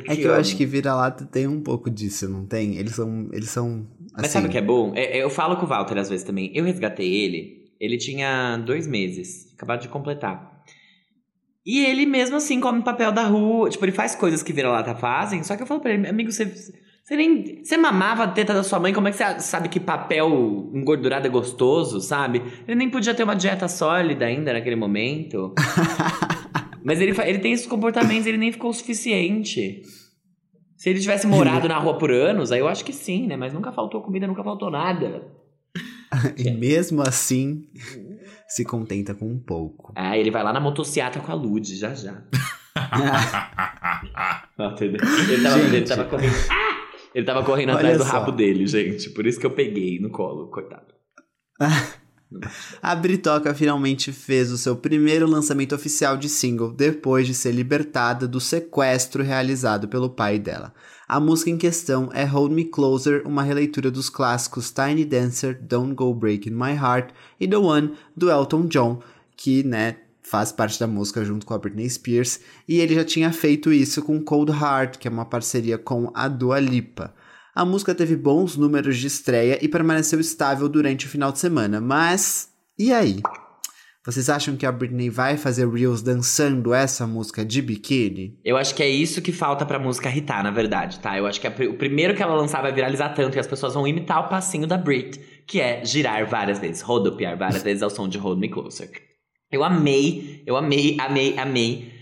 É que eu amo. acho que vira-lata tem um pouco disso, não tem? Eles são. Eles são. Mas assim, sabe o que é bom? É- é- eu falo com o Walter às vezes também. Eu resgatei ele, ele tinha dois meses, acabado de completar. E ele mesmo assim come papel da rua. Tipo, ele faz coisas que vira-lata fazem. Só que eu falo pra ele, amigo, você, você nem. Você mamava a teta da sua mãe, como é que você sabe que papel engordurado é gostoso, sabe? Ele nem podia ter uma dieta sólida ainda naquele momento. Mas ele, ele tem esses comportamentos, ele nem ficou o suficiente. Se ele tivesse morado na rua por anos, aí eu acho que sim, né? Mas nunca faltou comida, nunca faltou nada. E mesmo assim, se contenta com um pouco. Ah, ele vai lá na motociata com a Lud, já já. Ele tava, Gente. ele tava correndo. Ah! Ele tava correndo Olha atrás do só. rabo dele, gente. Por isso que eu peguei no colo, coitado. A Britoca finalmente fez o seu primeiro lançamento oficial de single depois de ser libertada do sequestro realizado pelo pai dela. A música em questão é Hold Me Closer, uma releitura dos clássicos Tiny Dancer, Don't Go Breaking My Heart e The One do Elton John, que, né, faz parte da música junto com a Britney Spears, e ele já tinha feito isso com Cold Heart, que é uma parceria com a Dua Lipa. A música teve bons números de estreia e permaneceu estável durante o final de semana, mas e aí? Vocês acham que a Britney vai fazer Reels dançando essa música de biquíni? Eu acho que é isso que falta pra música hitar, na verdade, tá? Eu acho que o primeiro que ela lançar vai viralizar tanto que as pessoas vão imitar o passinho da Brit, que é girar várias vezes, rodopiar várias vezes ao som de Hold Me Closer. Eu amei, eu amei, amei, amei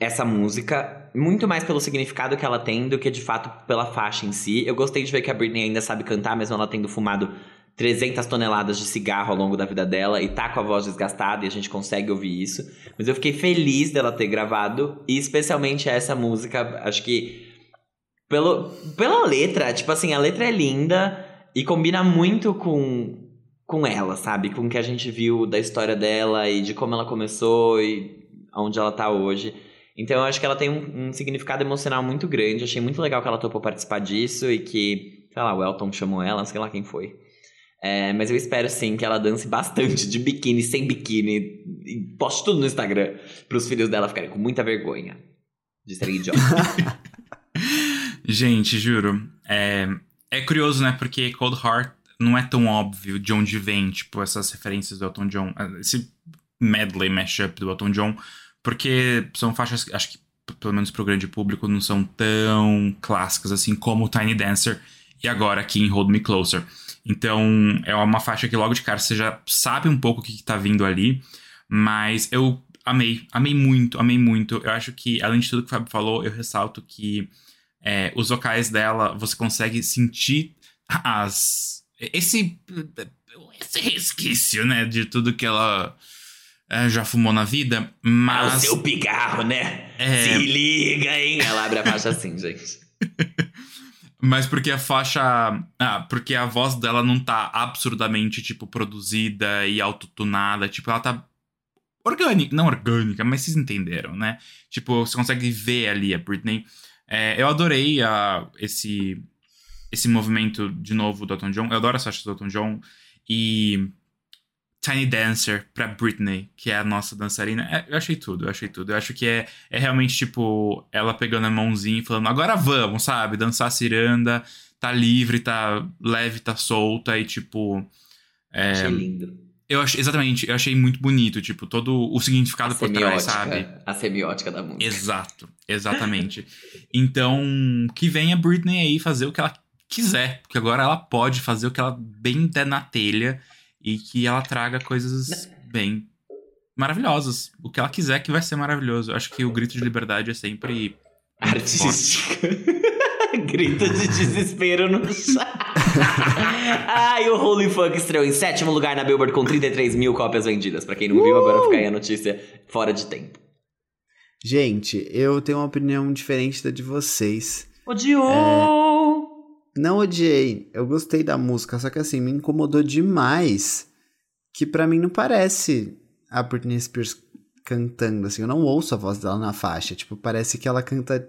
essa música. Muito mais pelo significado que ela tem do que de fato pela faixa em si. Eu gostei de ver que a Britney ainda sabe cantar, mesmo ela tendo fumado 300 toneladas de cigarro ao longo da vida dela e tá com a voz desgastada e a gente consegue ouvir isso. Mas eu fiquei feliz dela ter gravado e especialmente essa música, acho que pelo, pela letra, tipo assim, a letra é linda e combina muito com com ela, sabe? Com o que a gente viu da história dela e de como ela começou e onde ela tá hoje. Então eu acho que ela tem um, um significado emocional muito grande. Achei muito legal que ela topou participar disso e que, sei lá, o Elton chamou ela, sei lá quem foi. É, mas eu espero sim que ela dance bastante de biquíni, sem biquíni, e poste tudo no Instagram para os filhos dela ficarem com muita vergonha de serem idiotas. Gente, juro. É, é curioso, né? Porque Cold Heart não é tão óbvio de onde vem, tipo, essas referências do Elton John. Esse medley mashup do Elton John. Porque são faixas, acho que pelo menos pro grande público, não são tão clássicas assim como Tiny Dancer e agora aqui em Hold Me Closer. Então, é uma faixa que logo de cara você já sabe um pouco o que, que tá vindo ali, mas eu amei, amei muito, amei muito. Eu acho que, além de tudo que o Fábio falou, eu ressalto que é, os vocais dela, você consegue sentir as. Esse. Esse resquício, né? De tudo que ela é, já fumou na vida, mas. Ah, o seu pigarro, né? É... Se liga, hein? Ela abre a faixa assim, gente. Mas porque a faixa. Ah, porque a voz dela não tá absurdamente, tipo, produzida e autotunada. Tipo, ela tá orgânica. Não orgânica, mas vocês entenderam, né? Tipo, você consegue ver ali a Britney. É, eu adorei a, esse, esse movimento de novo do Elton John. Eu adoro as faixas do Elton John. E Tiny Dancer pra Britney, que é a nossa dançarina. É, eu achei tudo, eu achei tudo. Eu acho que é, é realmente, tipo, ela pegando a mãozinha e falando, agora vamos, sabe? Dançar ciranda, tá livre, tá leve, tá solta e, tipo. É, achei lindo. Eu achei, exatamente, eu achei muito bonito, tipo, todo o significado a por trás, sabe? A semiótica da música. Exato, exatamente. então, que venha Britney aí fazer o que ela quiser, porque agora ela pode fazer o que ela bem der na telha e que ela traga coisas bem maravilhosas. O que ela quiser que vai ser maravilhoso. Acho que o grito de liberdade é sempre artístico. grito de desespero no chão. Ai, o Holy Funk estreou em sétimo lugar na Billboard com 33 mil cópias vendidas. Pra quem não uh! viu, agora fica aí a notícia fora de tempo. Gente, eu tenho uma opinião diferente da de vocês. Odiou! É... Não odiei, eu gostei da música, só que assim, me incomodou demais que para mim não parece a Britney Spears cantando, assim, eu não ouço a voz dela na faixa, tipo, parece que ela canta,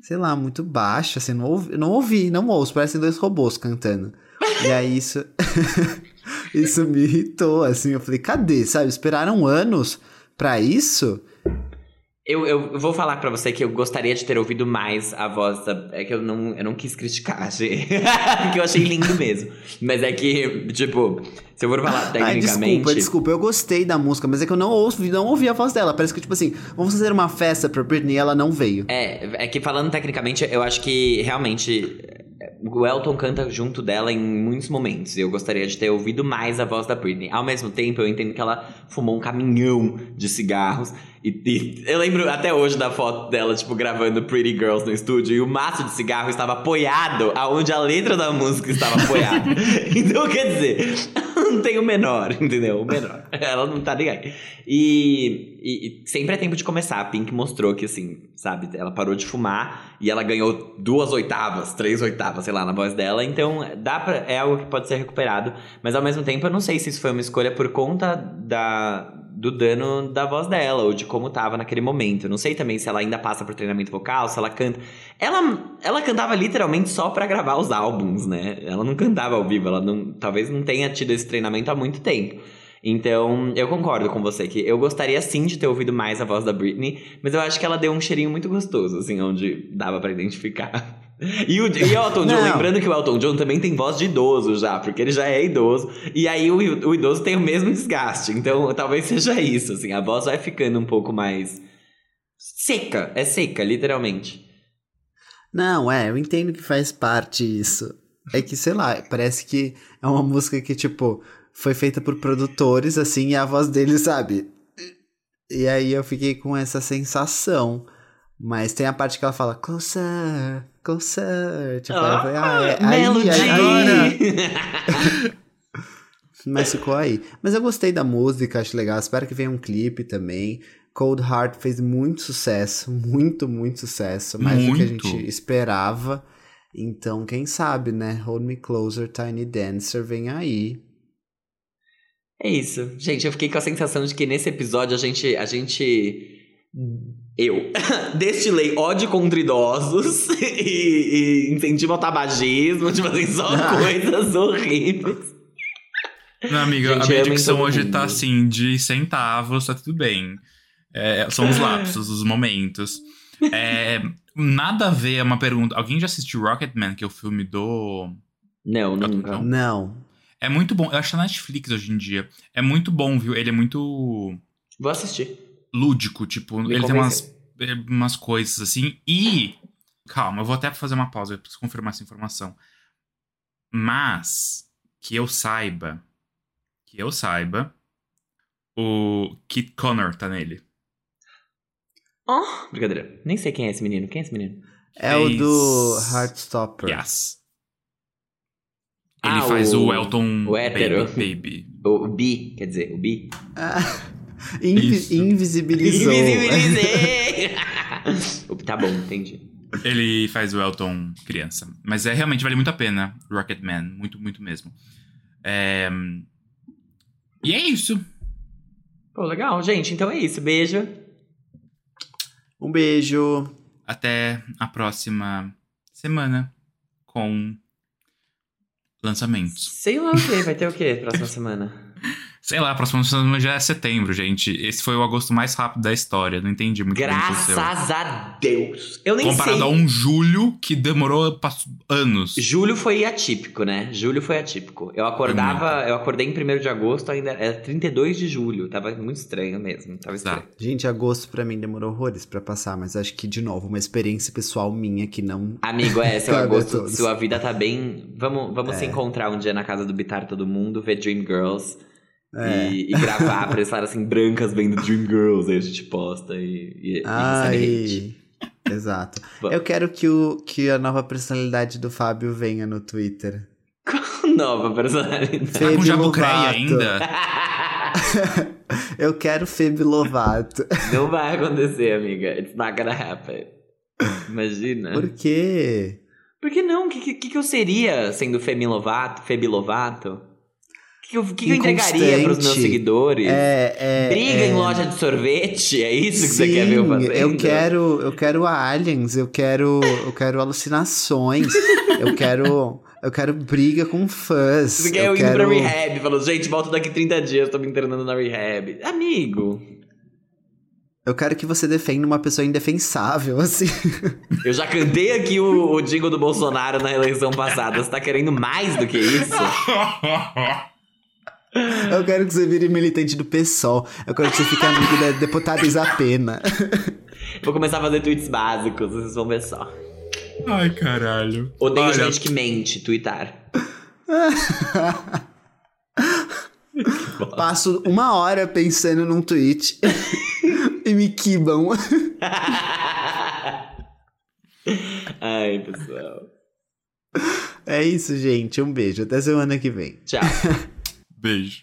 sei lá, muito baixo, assim, não ouvi, não ouvi, não ouço, parecem dois robôs cantando. E aí isso, isso me irritou, assim, eu falei, cadê, sabe, esperaram anos para isso? Eu, eu vou falar para você que eu gostaria de ter ouvido mais a voz da. É que eu não, eu não quis criticar, achei. porque eu achei lindo mesmo. Mas é que, tipo, se eu for falar tecnicamente. Ai, desculpa, desculpa, eu gostei da música, mas é que eu não ouvi, não ouvi a voz dela. Parece que, tipo assim, vamos fazer uma festa pra Britney e ela não veio. É, é que falando tecnicamente, eu acho que realmente o Elton canta junto dela em muitos momentos. Eu gostaria de ter ouvido mais a voz da Britney. Ao mesmo tempo, eu entendo que ela fumou um caminhão de cigarros. E, e, eu lembro até hoje da foto dela, tipo, gravando Pretty Girls no estúdio, e o maço de cigarro estava apoiado aonde a letra da música estava apoiada. então, quer dizer, não tem o menor, entendeu? O menor. Ela não tá ligado. E, e, e, sempre é tempo de começar. A Pink mostrou que, assim, sabe, ela parou de fumar e ela ganhou duas oitavas, três oitavas, sei lá, na voz dela. Então, dá pra, é algo que pode ser recuperado. Mas ao mesmo tempo, eu não sei se isso foi uma escolha por conta da do dano da voz dela, ou de como tava naquele momento. Não sei também se ela ainda passa por treinamento vocal, se ela canta. Ela, ela cantava literalmente só para gravar os álbuns, né? Ela não cantava ao vivo, ela não, talvez não tenha tido esse treinamento há muito tempo. Então, eu concordo com você que eu gostaria sim de ter ouvido mais a voz da Britney, mas eu acho que ela deu um cheirinho muito gostoso, assim, onde dava para identificar. E o, e Elton John, lembrando que o Elton John também tem voz de idoso já, porque ele já é idoso. E aí o, o idoso tem o mesmo desgaste. Então talvez seja isso, assim. A voz vai ficando um pouco mais seca. É seca, literalmente. Não, é, eu entendo que faz parte isso. É que, sei lá, parece que é uma música que, tipo, foi feita por produtores, assim, e a voz deles, sabe? E aí eu fiquei com essa sensação. Mas tem a parte que ela fala, closer, closer. Tipo, Ah, ela fala, ah, é, aí, Melody! aí, agora. Mas ficou aí. Mas eu gostei da música, acho legal. Espero que venha um clipe também. Cold Heart fez muito sucesso, muito, muito sucesso. Mais do que a Muito. gente esperava. Então, quem sabe, né? Hold Me Closer, Tiny Dancer vem aí. É isso. Gente, eu fiquei com a sensação de que nesse episódio a gente. A gente. Eu destilei ódio contra idosos e, e incentivo ao tabagismo, tipo assim, só coisas horríveis. Não, amiga, Gente, a minha dicção hoje mundo. tá assim, de centavos, tá tudo bem. É, são os lapsos, os momentos. É, nada a ver, é uma pergunta. Alguém já assistiu Rocketman, que é o filme do. Não, nunca. Não. Não. É muito bom. Eu acho na Netflix hoje em dia. É muito bom, viu? Ele é muito Vou assistir. Lúdico, tipo, Me ele tem umas, convenceu. umas coisas assim. E. Calma, eu vou até fazer uma pausa, eu preciso confirmar essa informação. Mas, que eu saiba. Que eu saiba. O Kit Connor tá nele. Oh, brincadeira. Nem sei quem é esse menino. Quem é esse menino? É o Fez- do Heartstopper. Yes. Ele Ah, faz o, o- Elton o hétero. Baby, Baby. O, o Bi, quer dizer, o Bi. Ah, invi- Isso. invisibilizou. Invisibilizei! tá bom, entendi. Ele faz o Elton criança. Mas é realmente vale muito a pena, Rocketman. Muito, muito mesmo. É, E é isso. Pô, legal, gente. Então é isso. Beijo. Um beijo. Até a próxima semana com lançamentos. Sei lá o que. Vai ter o que próxima semana? Sei lá, a próxima semana já é setembro, gente. Esse foi o agosto mais rápido da história. Não entendi muito. Graças a Deus. Eu nem Comparado sei. a um julho que demorou anos. Julho foi atípico, né? Julho foi atípico. Eu acordava, eu acordei em 1 de agosto, ainda era 32 de julho. Tava muito estranho mesmo. Tava estranho. Exato. Gente, agosto pra mim demorou horrores pra passar, mas acho que, de novo, uma experiência pessoal minha que não. Amigo, é, seu agosto, sua vida tá bem. Vamos, vamos É. se encontrar um dia na casa do Bitar todo mundo, ver Dream Girls É. e, e gravar pra eles falarem assim, brancas vendo Dream Girls, aí a gente posta e, e, e hate. Ai. Exato. Vamos. Eu quero que, o, que a nova personalidade do Fábio venha no Twitter. Nova personalidade. Tá com Febe jabucreia Lovato. ainda? Eu quero Febe Lovato. Não vai acontecer, amiga. It's not gonna happen. Imagina. Por quê? Por que não? O que, que, que eu seria sendo Femi Lovato? Febi Lovato? O que, eu, que eu entregaria pros meus seguidores? É, é, Briga é... em loja de sorvete? É isso que Sim, você quer ver eu fazendo? eu quero, eu quero aliens, eu quero, eu quero alucinações, eu quero, eu quero briga com fãs. Você quer eu eu indo quero... pra rehab? Falou, gente, volto daqui 30 dias, tô me internando na rehab. Amigo, Eu quero que você defenda uma pessoa indefensável, assim. eu já cantei aqui o, o jingle do Bolsonaro na eleição passada. Você tá querendo mais do que isso? Eu quero que você vire militante do PSOL. Eu quero que você fique amigo da deputada Isapena. Vou começar a fazer tweets básicos, vocês vão ver só. Ai, caralho. Odeio Olha, gente que mente, twittar. Passo uma hora pensando num tweet e me quibam. Ai, pessoal. É isso, gente. Um beijo. Até semana que vem. Tchau. Beijo.